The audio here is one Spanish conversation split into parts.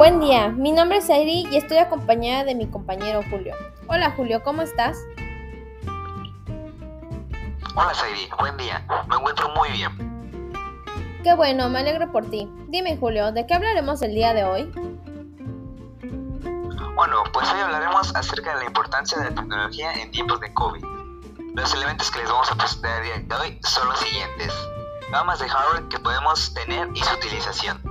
Buen día, mi nombre es Airi y estoy acompañada de mi compañero Julio. Hola Julio, ¿cómo estás? Hola Sairi, buen día. Me encuentro muy bien. Qué bueno, me alegro por ti. Dime Julio, ¿de qué hablaremos el día de hoy? Bueno, pues hoy hablaremos acerca de la importancia de la tecnología en tiempos de COVID. Los elementos que les vamos a presentar el día de hoy son los siguientes. Gamas de hardware que podemos tener y su utilización.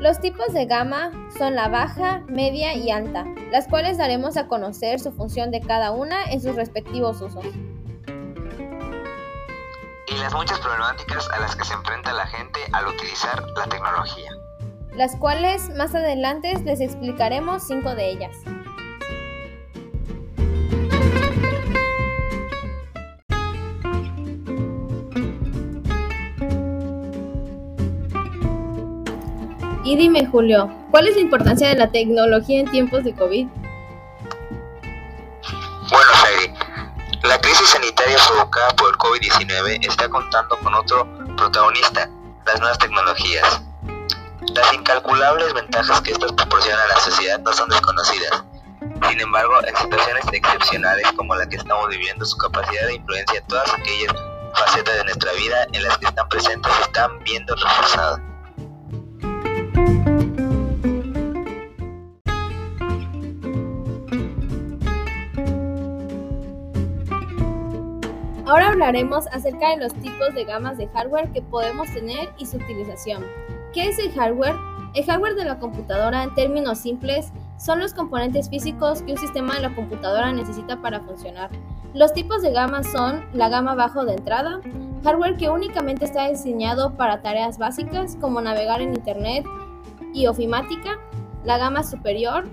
Los tipos de gama son la baja, media y alta, las cuales daremos a conocer su función de cada una en sus respectivos usos. Y las muchas problemáticas a las que se enfrenta la gente al utilizar la tecnología. Las cuales más adelante les explicaremos cinco de ellas. Y dime, Julio, ¿cuál es la importancia de la tecnología en tiempos de COVID? Bueno, Heidi, la crisis sanitaria provocada por el COVID-19 está contando con otro protagonista, las nuevas tecnologías. Las incalculables ventajas que estas proporcionan a la sociedad no son desconocidas. Sin embargo, en situaciones excepcionales como la que estamos viviendo, su capacidad de influencia en todas aquellas facetas de nuestra vida en las que están presentes se están viendo reforzadas. Hablaremos acerca de los tipos de gamas de hardware que podemos tener y su utilización. ¿Qué es el hardware? El hardware de la computadora, en términos simples, son los componentes físicos que un sistema de la computadora necesita para funcionar. Los tipos de gama son la gama bajo de entrada, hardware que únicamente está diseñado para tareas básicas como navegar en Internet y ofimática, la gama superior,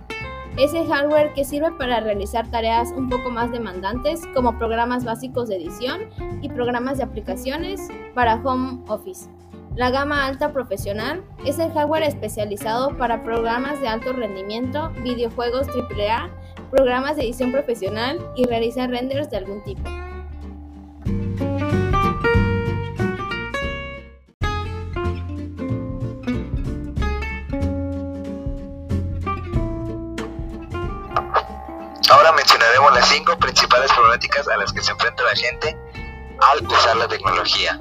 es el hardware que sirve para realizar tareas un poco más demandantes como programas básicos de edición y programas de aplicaciones para home office. La gama alta profesional es el hardware especializado para programas de alto rendimiento, videojuegos AAA, programas de edición profesional y realizar renders de algún tipo. Las cinco principales problemáticas a las que se enfrenta la gente al usar la tecnología.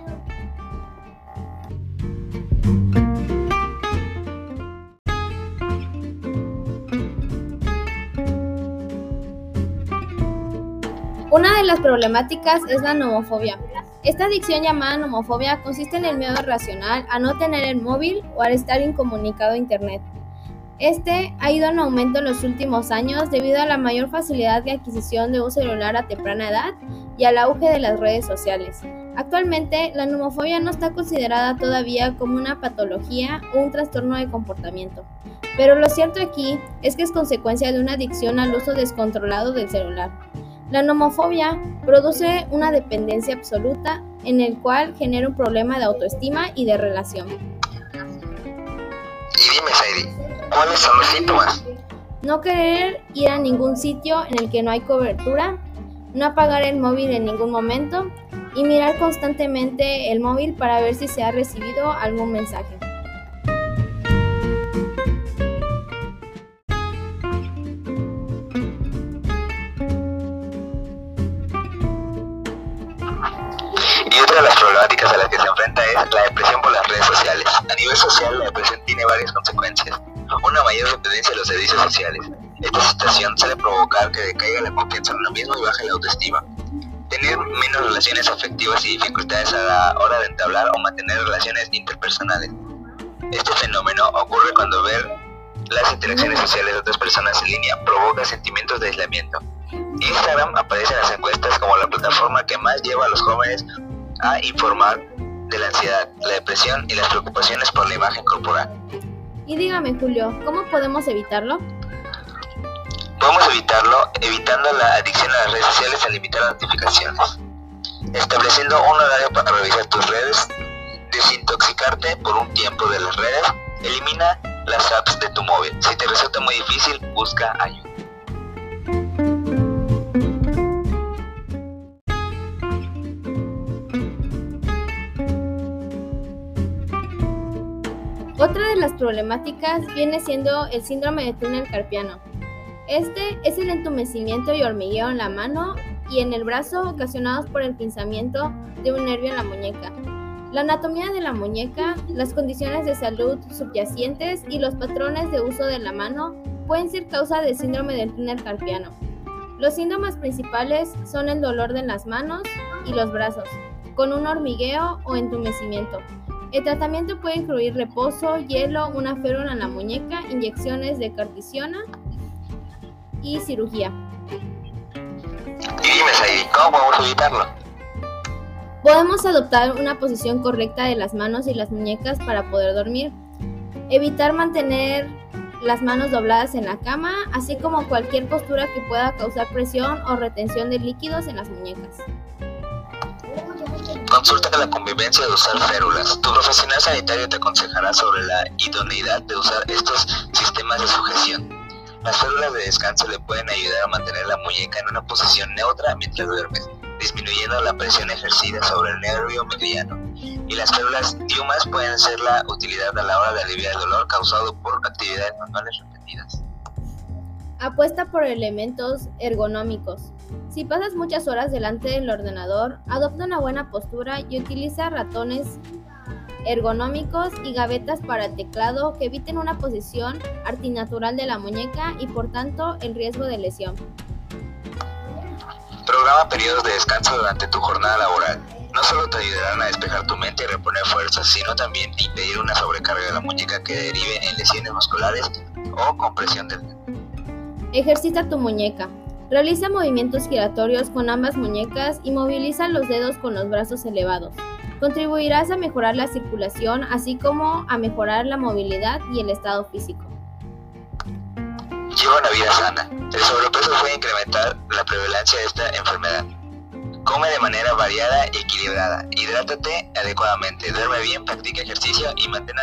Una de las problemáticas es la nomofobia. Esta adicción llamada nomofobia consiste en el miedo irracional a no tener el móvil o al estar incomunicado a Internet. Este ha ido en aumento en los últimos años debido a la mayor facilidad de adquisición de un celular a temprana edad y al auge de las redes sociales. Actualmente, la nomofobia no está considerada todavía como una patología o un trastorno de comportamiento, pero lo cierto aquí es que es consecuencia de una adicción al uso descontrolado del celular. La nomofobia produce una dependencia absoluta en el cual genera un problema de autoestima y de relación. ¿Cuáles son los síntomas? No querer ir a ningún sitio en el que no hay cobertura, no apagar el móvil en ningún momento y mirar constantemente el móvil para ver si se ha recibido algún mensaje. Y otra de las problemáticas a las que se enfrenta A nivel social, la depresión tiene varias consecuencias una mayor dependencia de los servicios sociales. Esta situación suele provocar que decaiga la confianza en uno mismo y baje la autoestima. Tener menos relaciones afectivas y dificultades a la hora de entablar o mantener relaciones interpersonales. Este fenómeno ocurre cuando ver las interacciones sociales de otras personas en línea provoca sentimientos de aislamiento. Instagram aparece en las encuestas como la plataforma que más lleva a los jóvenes a informar de la ansiedad, la depresión y las preocupaciones por la imagen corporal. Y dígame, Julio, ¿cómo podemos evitarlo? Podemos evitarlo evitando la adicción a las redes sociales al limitar las notificaciones, estableciendo un horario para revisar tus redes, desintoxicarte por un tiempo de las redes, elimina las apps de tu móvil. Si te resulta muy difícil, busca ayuda. Otra de las problemáticas viene siendo el síndrome de túnel carpiano. Este es el entumecimiento y hormigueo en la mano y en el brazo ocasionados por el pinzamiento de un nervio en la muñeca. La anatomía de la muñeca, las condiciones de salud subyacentes y los patrones de uso de la mano pueden ser causa del síndrome del túnel carpiano. Los síntomas principales son el dolor de las manos y los brazos, con un hormigueo o entumecimiento. El tratamiento puede incluir reposo, hielo, una férula en la muñeca, inyecciones de cartisiona y cirugía. Y ¿cómo podemos evitarlo? Podemos adoptar una posición correcta de las manos y las muñecas para poder dormir. Evitar mantener las manos dobladas en la cama, así como cualquier postura que pueda causar presión o retención de líquidos en las muñecas. Consulta la convivencia de usar férulas. Tu profesional sanitario te aconsejará sobre la idoneidad de usar estos sistemas de sujeción. Las férulas de descanso le pueden ayudar a mantener la muñeca en una posición neutra mientras duermes, disminuyendo la presión ejercida sobre el nervio mediano. Y las férulas diumas pueden ser la utilidad a la hora de aliviar el dolor causado por actividades manuales repetidas. Apuesta por elementos ergonómicos. Si pasas muchas horas delante del ordenador, adopta una buena postura y utiliza ratones ergonómicos y gavetas para el teclado que eviten una posición antinatural de la muñeca y por tanto el riesgo de lesión. Programa periodos de descanso durante tu jornada laboral. No solo te ayudarán a despejar tu mente y reponer fuerzas, sino también impedir una sobrecarga de la muñeca que derive en lesiones musculares o compresión del Ejercita tu muñeca. Realiza movimientos giratorios con ambas muñecas y moviliza los dedos con los brazos elevados. Contribuirás a mejorar la circulación, así como a mejorar la movilidad y el estado físico. Lleva una vida sana. El sobrepeso puede incrementar la prevalencia de esta enfermedad. Come de manera variada y equilibrada. Hidrátate adecuadamente. Duerme bien, practica ejercicio y mantén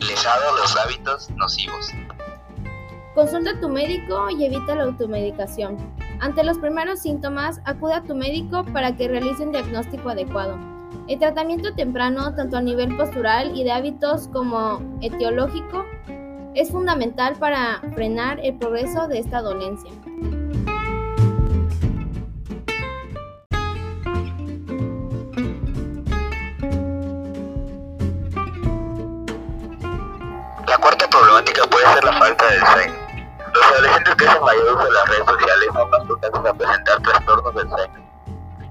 alejados los hábitos nocivos. Consulta a tu médico y evita la automedicación. Ante los primeros síntomas, acude a tu médico para que realice un diagnóstico adecuado. El tratamiento temprano, tanto a nivel postural y de hábitos como etiológico, es fundamental para frenar el progreso de esta dolencia. La cuarta problemática puede ser la falta de sueño. Adolescentes que hacen mayor uso de las redes sociales son más propensos a presentar trastornos del sueño.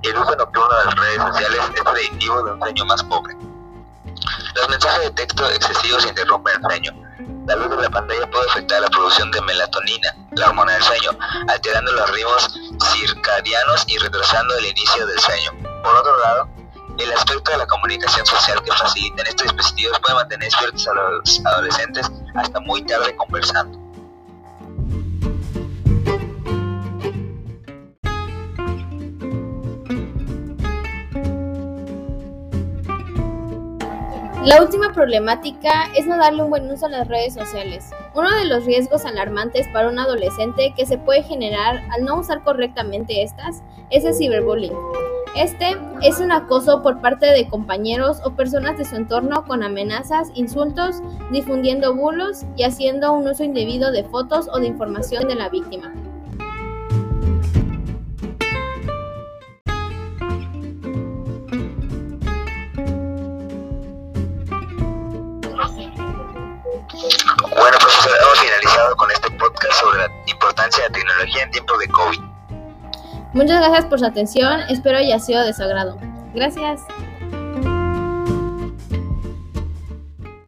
El uso nocturno de las redes sociales es predictivo de un sueño más pobre. Los mensajes de texto excesivos interrumpen el sueño. La luz de la pantalla puede afectar la producción de melatonina, la hormona del sueño, alterando los ritmos circadianos y retrasando el inicio del sueño. Por otro lado, el aspecto de la comunicación social que facilitan estos dispositivos puede mantener despiertos a los adolescentes hasta muy tarde conversando. La última problemática es no darle un buen uso a las redes sociales. Uno de los riesgos alarmantes para un adolescente que se puede generar al no usar correctamente estas es el ciberbullying. Este es un acoso por parte de compañeros o personas de su entorno con amenazas, insultos, difundiendo bulos y haciendo un uso indebido de fotos o de información de la víctima. Importancia de la tecnología en tiempos de COVID. Muchas gracias por su atención, espero haya sido de su agrado. Gracias.